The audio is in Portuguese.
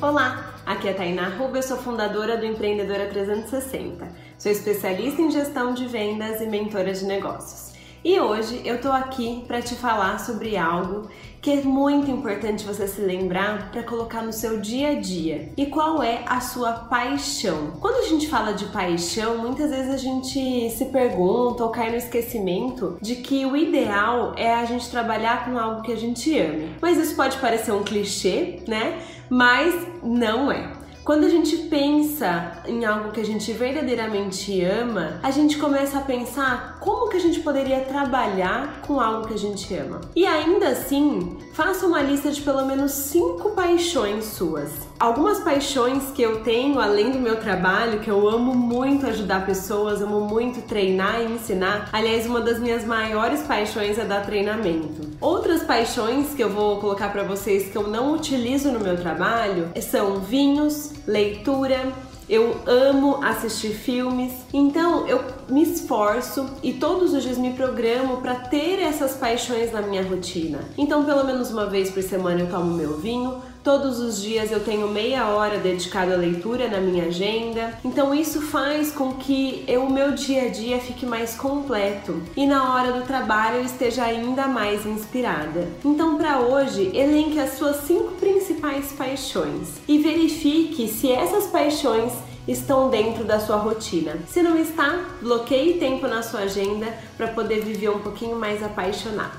Olá, aqui é a Tainá Ruba, eu sou fundadora do Empreendedora 360. Sou especialista em gestão de vendas e mentora de negócios. E hoje eu tô aqui para te falar sobre algo que é muito importante você se lembrar para colocar no seu dia a dia. E qual é a sua paixão? Quando a gente fala de paixão, muitas vezes a gente se pergunta ou cai no esquecimento de que o ideal é a gente trabalhar com algo que a gente ame. Mas isso pode parecer um clichê, né? Mas não é. Quando a gente pensa em algo que a gente verdadeiramente ama, a gente começa a pensar como que a gente poderia trabalhar com algo que a gente ama. E ainda assim, faça uma lista de pelo menos cinco paixões suas. Algumas paixões que eu tenho além do meu trabalho, que eu amo muito ajudar pessoas, amo muito treinar e ensinar. Aliás, uma das minhas maiores paixões é dar treinamento. Outras paixões que eu vou colocar para vocês que eu não utilizo no meu trabalho são vinhos, leitura, eu amo assistir filmes, então eu me esforço e todos os dias me programo para ter essas paixões na minha rotina. Então, pelo menos uma vez por semana eu tomo meu vinho, Todos os dias eu tenho meia hora dedicada à leitura na minha agenda. Então isso faz com que o meu dia a dia fique mais completo e na hora do trabalho eu esteja ainda mais inspirada. Então para hoje, elenque as suas cinco principais paixões e verifique se essas paixões estão dentro da sua rotina. Se não está, bloqueie tempo na sua agenda para poder viver um pouquinho mais apaixonado.